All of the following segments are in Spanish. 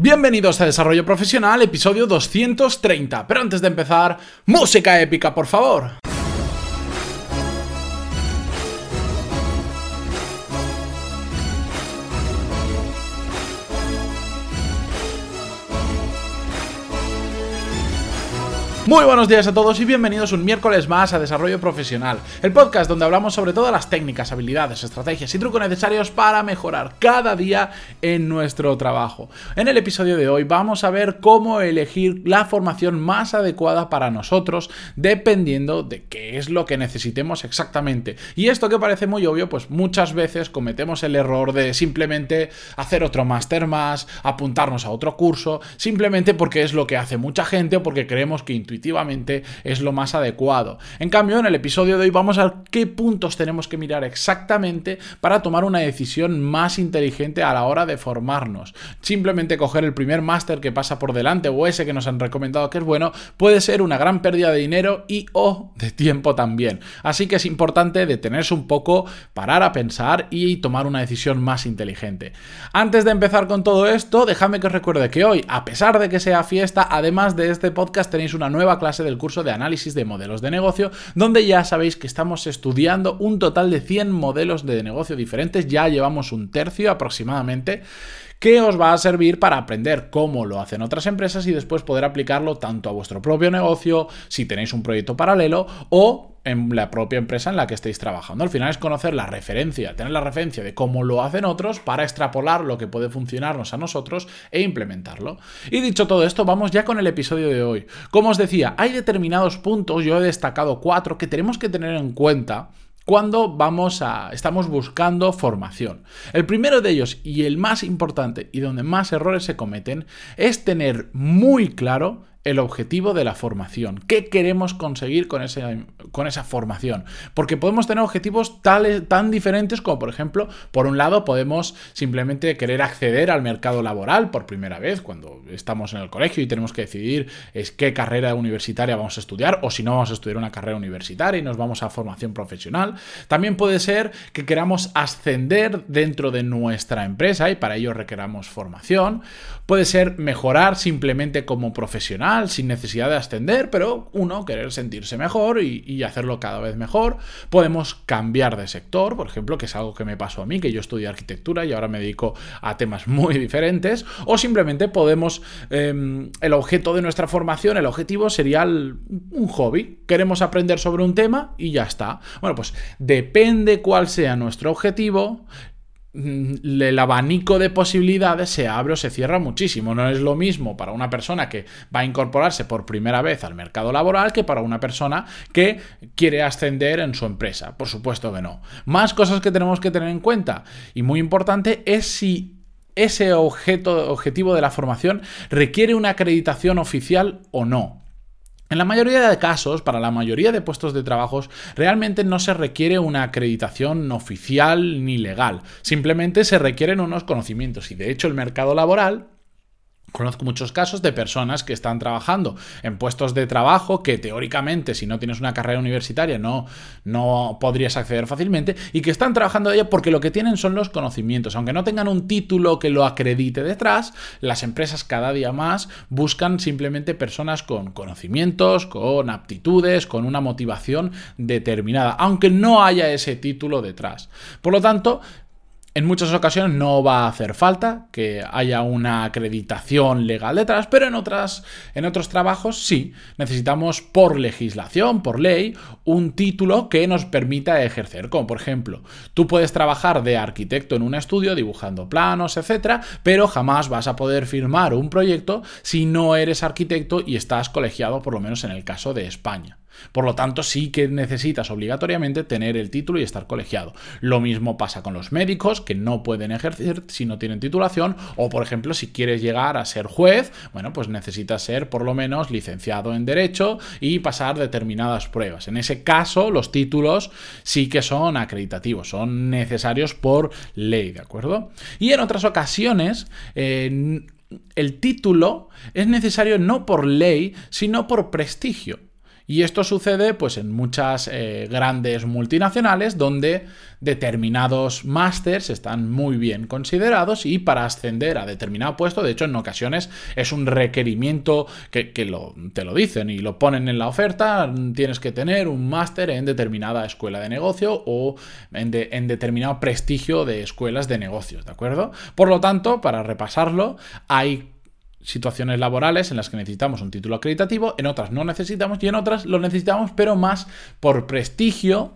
Bienvenidos a Desarrollo Profesional, episodio 230. Pero antes de empezar, música épica, por favor. Muy buenos días a todos y bienvenidos un miércoles más a Desarrollo Profesional, el podcast donde hablamos sobre todas las técnicas, habilidades, estrategias y trucos necesarios para mejorar cada día en nuestro trabajo. En el episodio de hoy vamos a ver cómo elegir la formación más adecuada para nosotros dependiendo de qué es lo que necesitemos exactamente. Y esto que parece muy obvio, pues muchas veces cometemos el error de simplemente hacer otro máster más, apuntarnos a otro curso, simplemente porque es lo que hace mucha gente o porque creemos que intuitivamente es lo más adecuado. En cambio, en el episodio de hoy vamos a ver qué puntos tenemos que mirar exactamente para tomar una decisión más inteligente a la hora de formarnos. Simplemente coger el primer máster que pasa por delante o ese que nos han recomendado que es bueno puede ser una gran pérdida de dinero y o de tiempo también. Así que es importante detenerse un poco, parar a pensar y tomar una decisión más inteligente. Antes de empezar con todo esto, déjame que os recuerde que hoy, a pesar de que sea fiesta, además de este podcast tenéis una nueva clase del curso de análisis de modelos de negocio, donde ya sabéis que estamos estudiando un total de 100 modelos de negocio diferentes, ya llevamos un tercio aproximadamente que os va a servir para aprender cómo lo hacen otras empresas y después poder aplicarlo tanto a vuestro propio negocio, si tenéis un proyecto paralelo o en la propia empresa en la que estéis trabajando. Al final es conocer la referencia, tener la referencia de cómo lo hacen otros para extrapolar lo que puede funcionarnos a nosotros e implementarlo. Y dicho todo esto, vamos ya con el episodio de hoy. Como os decía, hay determinados puntos, yo he destacado cuatro, que tenemos que tener en cuenta cuando vamos a estamos buscando formación. El primero de ellos y el más importante y donde más errores se cometen es tener muy claro el objetivo de la formación. ¿Qué queremos conseguir con, ese, con esa formación? Porque podemos tener objetivos tales, tan diferentes como, por ejemplo, por un lado podemos simplemente querer acceder al mercado laboral por primera vez cuando estamos en el colegio y tenemos que decidir es qué carrera universitaria vamos a estudiar o si no vamos a estudiar una carrera universitaria y nos vamos a formación profesional. También puede ser que queramos ascender dentro de nuestra empresa y para ello requeramos formación. Puede ser mejorar simplemente como profesional sin necesidad de ascender, pero uno querer sentirse mejor y, hacerlo cada vez mejor. Podemos cambiar de sector, por ejemplo, que es algo que me pasó a mí, que yo estudié arquitectura y ahora me dedico a temas muy diferentes, o simplemente podemos, em, el objeto de nuestra formación, el objetivo sería un hobby. Queremos aprender sobre un tema y ya está. Bueno, pues depende cuál sea nuestro objetivo, el abanico de posibilidades se abre o se cierra muchísimo. No es lo mismo para una persona que va a incorporarse por primera vez al mercado laboral que para una persona que quiere ascender en su empresa. Por supuesto que no. Más cosas que tenemos que tener en cuenta y muy importante es si ese objeto, objetivo de la formación requiere una acreditación oficial o no. En la mayoría de casos, para la mayoría de puestos de trabajo, realmente no se requiere una acreditación oficial ni legal, simplemente se requieren unos conocimientos. Y de hecho el mercado laboral Conozco muchos casos de personas que están trabajando en puestos de trabajo que teóricamente si no tienes una carrera universitaria no, no podrías acceder fácilmente y que están trabajando de ella porque lo que tienen son los conocimientos. Aunque no tengan un título que lo acredite detrás, las empresas cada día más buscan simplemente personas con conocimientos, con aptitudes, con una motivación determinada, aunque no haya ese título detrás. Por lo tanto, en muchas ocasiones no va a hacer falta que haya una acreditación legal detrás, pero en, otras, en otros trabajos sí. Necesitamos por legislación, por ley, un título que nos permita ejercer. Como por ejemplo, tú puedes trabajar de arquitecto en un estudio dibujando planos, etcétera, pero jamás vas a poder firmar un proyecto si no eres arquitecto y estás colegiado, por lo menos en el caso de España. Por lo tanto, sí que necesitas obligatoriamente tener el título y estar colegiado. Lo mismo pasa con los médicos, que no pueden ejercer si no tienen titulación, o por ejemplo, si quieres llegar a ser juez, bueno, pues necesitas ser por lo menos licenciado en Derecho y pasar determinadas pruebas. En ese caso, los títulos sí que son acreditativos, son necesarios por ley, ¿de acuerdo? Y en otras ocasiones, el título es necesario no por ley, sino por prestigio. Y esto sucede pues en muchas eh, grandes multinacionales donde determinados másters están muy bien considerados y para ascender a determinado puesto, de hecho en ocasiones es un requerimiento que, te lo dicen y lo ponen en la oferta, tienes que tener un máster en determinada escuela de negocio o en, en determinado prestigio de escuelas de negocios, ¿de acuerdo? Por lo tanto, para repasarlo, hay situaciones laborales en las que necesitamos un título acreditativo, en otras no necesitamos y en otras lo necesitamos, pero más por prestigio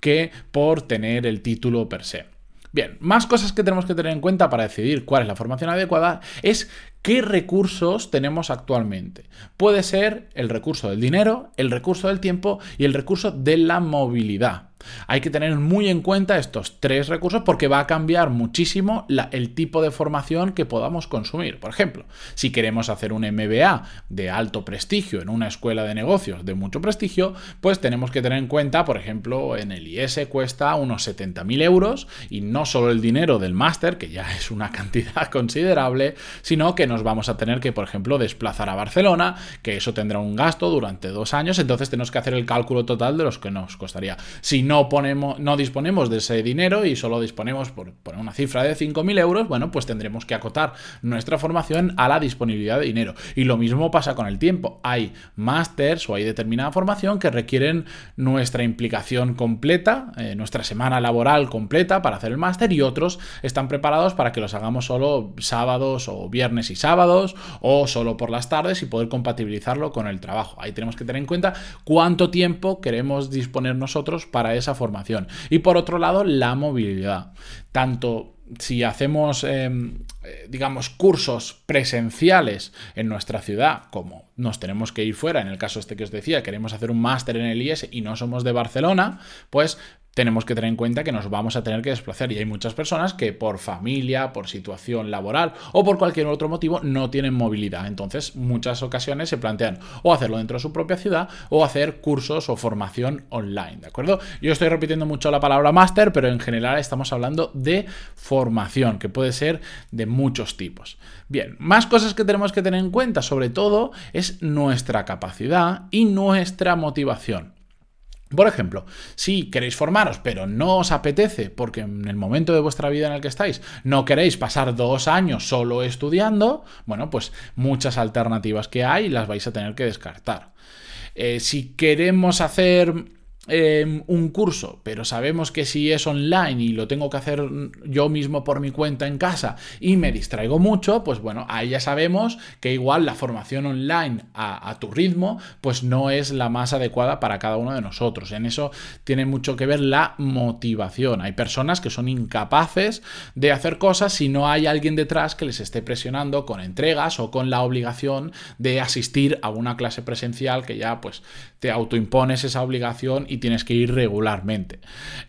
que por tener el título per se. Bien, más cosas que tenemos que tener en cuenta para decidir cuál es la formación adecuada es qué recursos tenemos actualmente. Puede ser el recurso del dinero, el recurso del tiempo y el recurso de la movilidad. Hay que tener muy en cuenta estos tres recursos porque va a cambiar muchísimo el tipo de formación que podamos consumir. Por ejemplo, si queremos hacer un MBA de alto prestigio en una escuela de negocios de mucho prestigio, pues tenemos que tener en cuenta, por ejemplo, en el IS cuesta unos 70.000 euros y no solo el dinero del máster, que ya es una cantidad considerable, sino que nos vamos a tener que, por ejemplo, desplazar a Barcelona, que eso tendrá un gasto durante dos años, entonces tenemos que hacer el cálculo total de los que nos costaría. Si no, ponemos, no disponemos de ese dinero y solo disponemos por, una cifra de 5.000 euros, bueno, pues tendremos que acotar nuestra formación a la disponibilidad de dinero. Y lo mismo pasa con el tiempo. Hay másters o hay determinada formación que requieren nuestra implicación completa, eh, nuestra semana laboral completa para hacer el máster y otros están preparados para que los hagamos solo sábados o viernes y sábados o solo por las tardes y poder compatibilizarlo con el trabajo. Ahí tenemos que tener en cuenta cuánto tiempo queremos disponer nosotros para esa formación. Y por otro lado, la movilidad. Tanto si hacemos, em, eh, digamos, cursos presenciales en nuestra ciudad, como nos tenemos que ir fuera, en el caso este que os decía, queremos hacer un máster en el IES y no somos de Barcelona, pues tenemos que tener en cuenta que nos vamos a tener que desplazar y hay muchas personas que por familia, por situación laboral o por cualquier otro motivo no tienen movilidad. Entonces, muchas ocasiones se plantean o hacerlo dentro de su propia ciudad o hacer cursos o formación online, ¿de acuerdo? Yo estoy repitiendo mucho la palabra máster, pero en general estamos hablando de formación, que puede ser de muchos tipos. Bien, más cosas que tenemos que tener en cuenta, sobre todo, es nuestra capacidad y nuestra motivación. Por ejemplo, si queréis formaros, pero no os apetece, porque en el momento de vuestra vida en el que estáis no queréis pasar dos años solo estudiando, bueno, pues muchas alternativas que hay las vais a tener que descartar. Eh, si queremos hacer Em, un curso, pero sabemos que si es online y lo tengo que hacer yo mismo por mi cuenta en casa y me distraigo mucho, pues bueno, ahí ya sabemos que igual la formación online a, a, tu ritmo, pues no es la más adecuada para cada uno de nosotros. En eso tiene mucho que ver la motivación. Hay personas que son incapaces de hacer cosas si no hay alguien detrás que les esté presionando con entregas o con la obligación de asistir a una clase presencial que ya pues te autoimpones esa obligación y tienes que ir regularmente.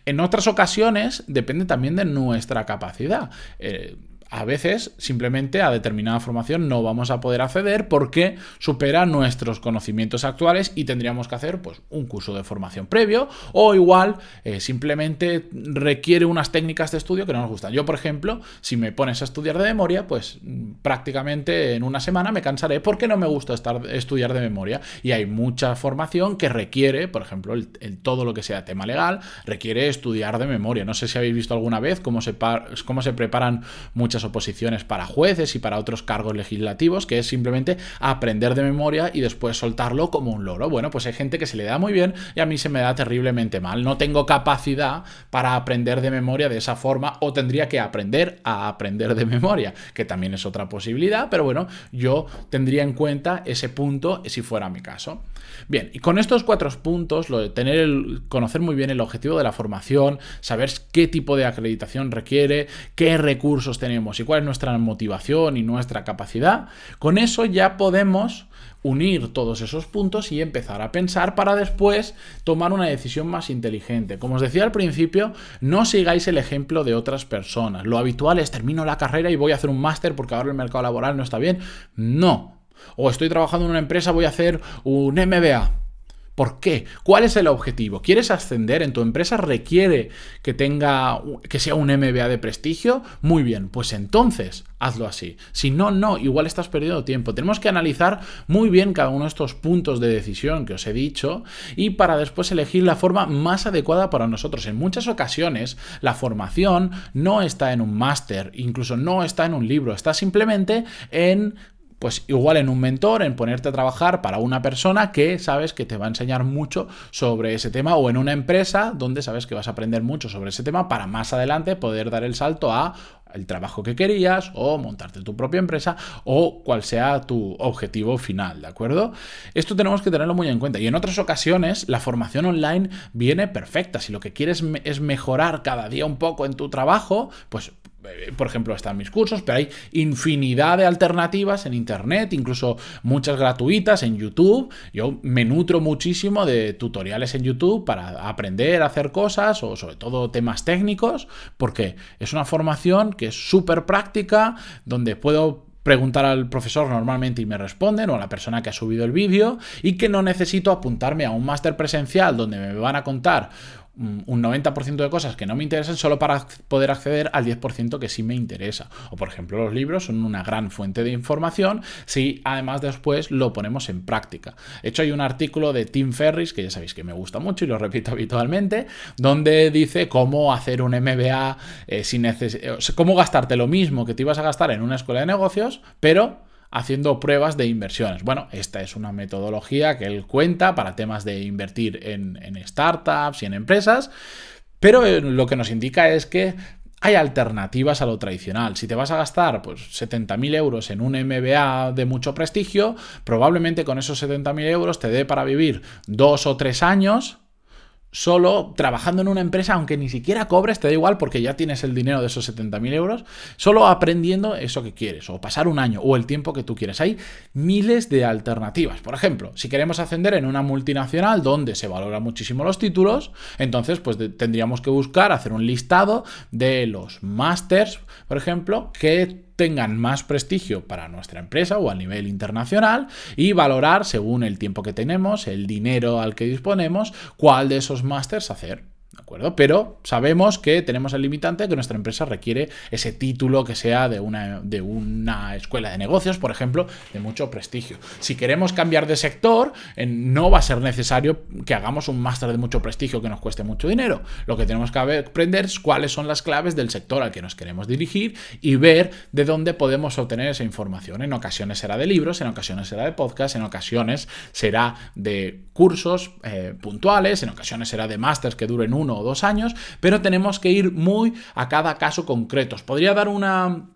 En otras ocasiones depende también de nuestra capacidad. Eh, a veces simplemente a determinada formación no vamos a poder acceder porque supera nuestros conocimientos actuales y tendríamos que hacer pues, un curso de formación previo o igual eh, simplemente requiere unas técnicas de estudio que no nos gustan. Yo, por ejemplo, si me pones a estudiar de memoria, pues prácticamente en una semana me cansaré porque no me gusta estar, estudiar de memoria y hay mucha formación que requiere, por ejemplo, el, todo lo que sea tema legal, requiere estudiar de memoria. No sé si habéis visto alguna vez cómo se, cómo se preparan muchas oposiciones para jueces y para otros cargos legislativos, que es simplemente aprender de memoria y después soltarlo como un loro. Bueno, pues hay gente que se le da muy bien y a mí se me da terriblemente mal. No tengo capacidad para aprender de memoria de esa forma o tendría que aprender a aprender de memoria, que también es otra posibilidad, pero bueno, yo tendría en cuenta ese punto si fuera mi caso. Bien, y con estos cuatro puntos, lo de tener el, conocer muy bien el objetivo de la formación, saber qué tipo de acreditación requiere, qué recursos tenemos y cuál es nuestra motivación y nuestra capacidad, con eso ya podemos unir todos esos puntos y empezar a pensar para después tomar una decisión más inteligente. Como os decía al principio, no sigáis el ejemplo de otras personas. Lo habitual es termino la carrera y voy a hacer un máster porque ahora el mercado laboral no está bien. No, o estoy trabajando en una empresa, voy a hacer un MBA. ¿Por qué? ¿Cuál es el objetivo? ¿Quieres ascender? ¿En tu empresa requiere que tenga que sea un MBA de prestigio? Muy bien, pues entonces hazlo así. Si no, no, igual estás perdiendo tiempo. Tenemos que analizar muy bien cada uno de estos puntos de decisión que os he dicho y para después elegir la forma más adecuada para nosotros. En muchas ocasiones la formación no está en un máster, incluso no está en un libro, está simplemente en pues igual en un mentor, en ponerte a trabajar para una persona que sabes que te va a enseñar mucho sobre ese tema o en una empresa donde sabes que vas a aprender mucho sobre ese tema para más adelante poder dar el salto a el trabajo que querías o montarte tu propia empresa o cual sea tu objetivo final, ¿de acuerdo? Esto tenemos que tenerlo muy en cuenta y en otras ocasiones la formación online viene perfecta. Si lo que quieres es mejorar cada día un poco en tu trabajo, pues por ejemplo, están mis cursos, pero hay infinidad de alternativas en Internet, incluso muchas gratuitas en YouTube. Yo me nutro muchísimo de tutoriales en YouTube para aprender a hacer cosas o sobre todo temas técnicos, porque es una formación que es súper práctica, donde puedo preguntar al profesor normalmente y me responden, o a la persona que ha subido el vídeo, y que no necesito apuntarme a un máster presencial donde me van a contar un 90% de cosas que no me interesan solo para poder acceder al 10% que sí me interesa. O por ejemplo, los libros son una gran fuente de información si además después lo ponemos en práctica. De hecho, hay un artículo de Tim Ferris, que ya sabéis que me gusta mucho y lo repito habitualmente, donde dice cómo hacer un MBA eh, sin cómo gastarte lo mismo que te ibas a gastar en una escuela de negocios, pero haciendo pruebas de inversiones. Bueno, esta es una metodología que él cuenta para temas de invertir en, startups y en empresas, pero eh, lo que nos indica es que hay alternativas a lo tradicional. Si te vas a gastar pues, 70.000 euros en un MBA de mucho prestigio, probablemente con esos 70.000 euros te dé para vivir dos o tres años solo trabajando en una empresa, aunque ni siquiera cobres, te da igual porque ya tienes el dinero de esos 70.000 euros, solo aprendiendo eso que quieres, o pasar un año, o el tiempo que tú quieres. Hay miles de alternativas. Por ejemplo, si queremos ascender en una multinacional donde se valoran muchísimo los títulos, entonces pues tendríamos que buscar hacer un listado de los másters, por ejemplo, que tengan más prestigio para nuestra empresa o a nivel internacional y valorar según el tiempo que tenemos, el dinero al que disponemos, cuál de esos másters hacer acuerdo? Pero sabemos que tenemos el limitante que nuestra empresa requiere ese título que sea de una, de una escuela de negocios, por ejemplo, de mucho prestigio. Si queremos cambiar de sector, no va a ser necesario que hagamos un máster de mucho prestigio que nos cueste mucho dinero. Lo que tenemos que aprender es cuáles son las claves del sector al que nos queremos dirigir y ver de dónde podemos obtener esa información. En ocasiones será de libros, en ocasiones será de podcast, en ocasiones será de cursos eh, puntuales, en ocasiones será de másters que duren uno dos años, pero tenemos que ir muy a cada caso concreto. podría dar una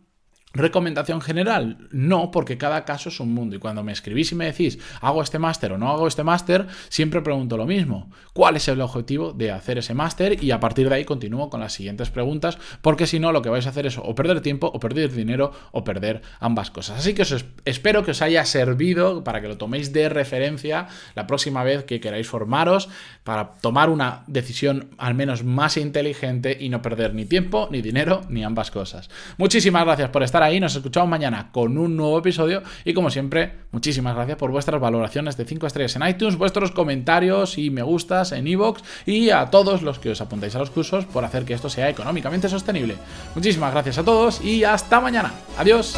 ¿Recomendación general? No, porque cada caso es un mundo. Y cuando me escribís y me decís, hago este máster o no hago este máster, siempre pregunto lo mismo. ¿Cuál es el objetivo de hacer ese máster? Y a partir de ahí continúo con las siguientes preguntas, porque si no, lo que vais a hacer es o perder tiempo, o perder dinero, o perder ambas cosas. Así que os espero que os haya servido para que lo toméis de referencia la próxima vez que queráis formaros, para tomar una decisión al menos más inteligente y no perder ni tiempo, ni dinero, ni ambas cosas. Muchísimas gracias por ahí. Nos escuchamos mañana con un nuevo episodio. Y como siempre, muchísimas gracias por vuestras valoraciones de 5 estrellas en iTunes, vuestros comentarios y me gustas en iVoox y a todos los que os apuntáis a los cursos por hacer que esto sea económicamente sostenible. Muchísimas gracias a todos y hasta mañana. Adiós.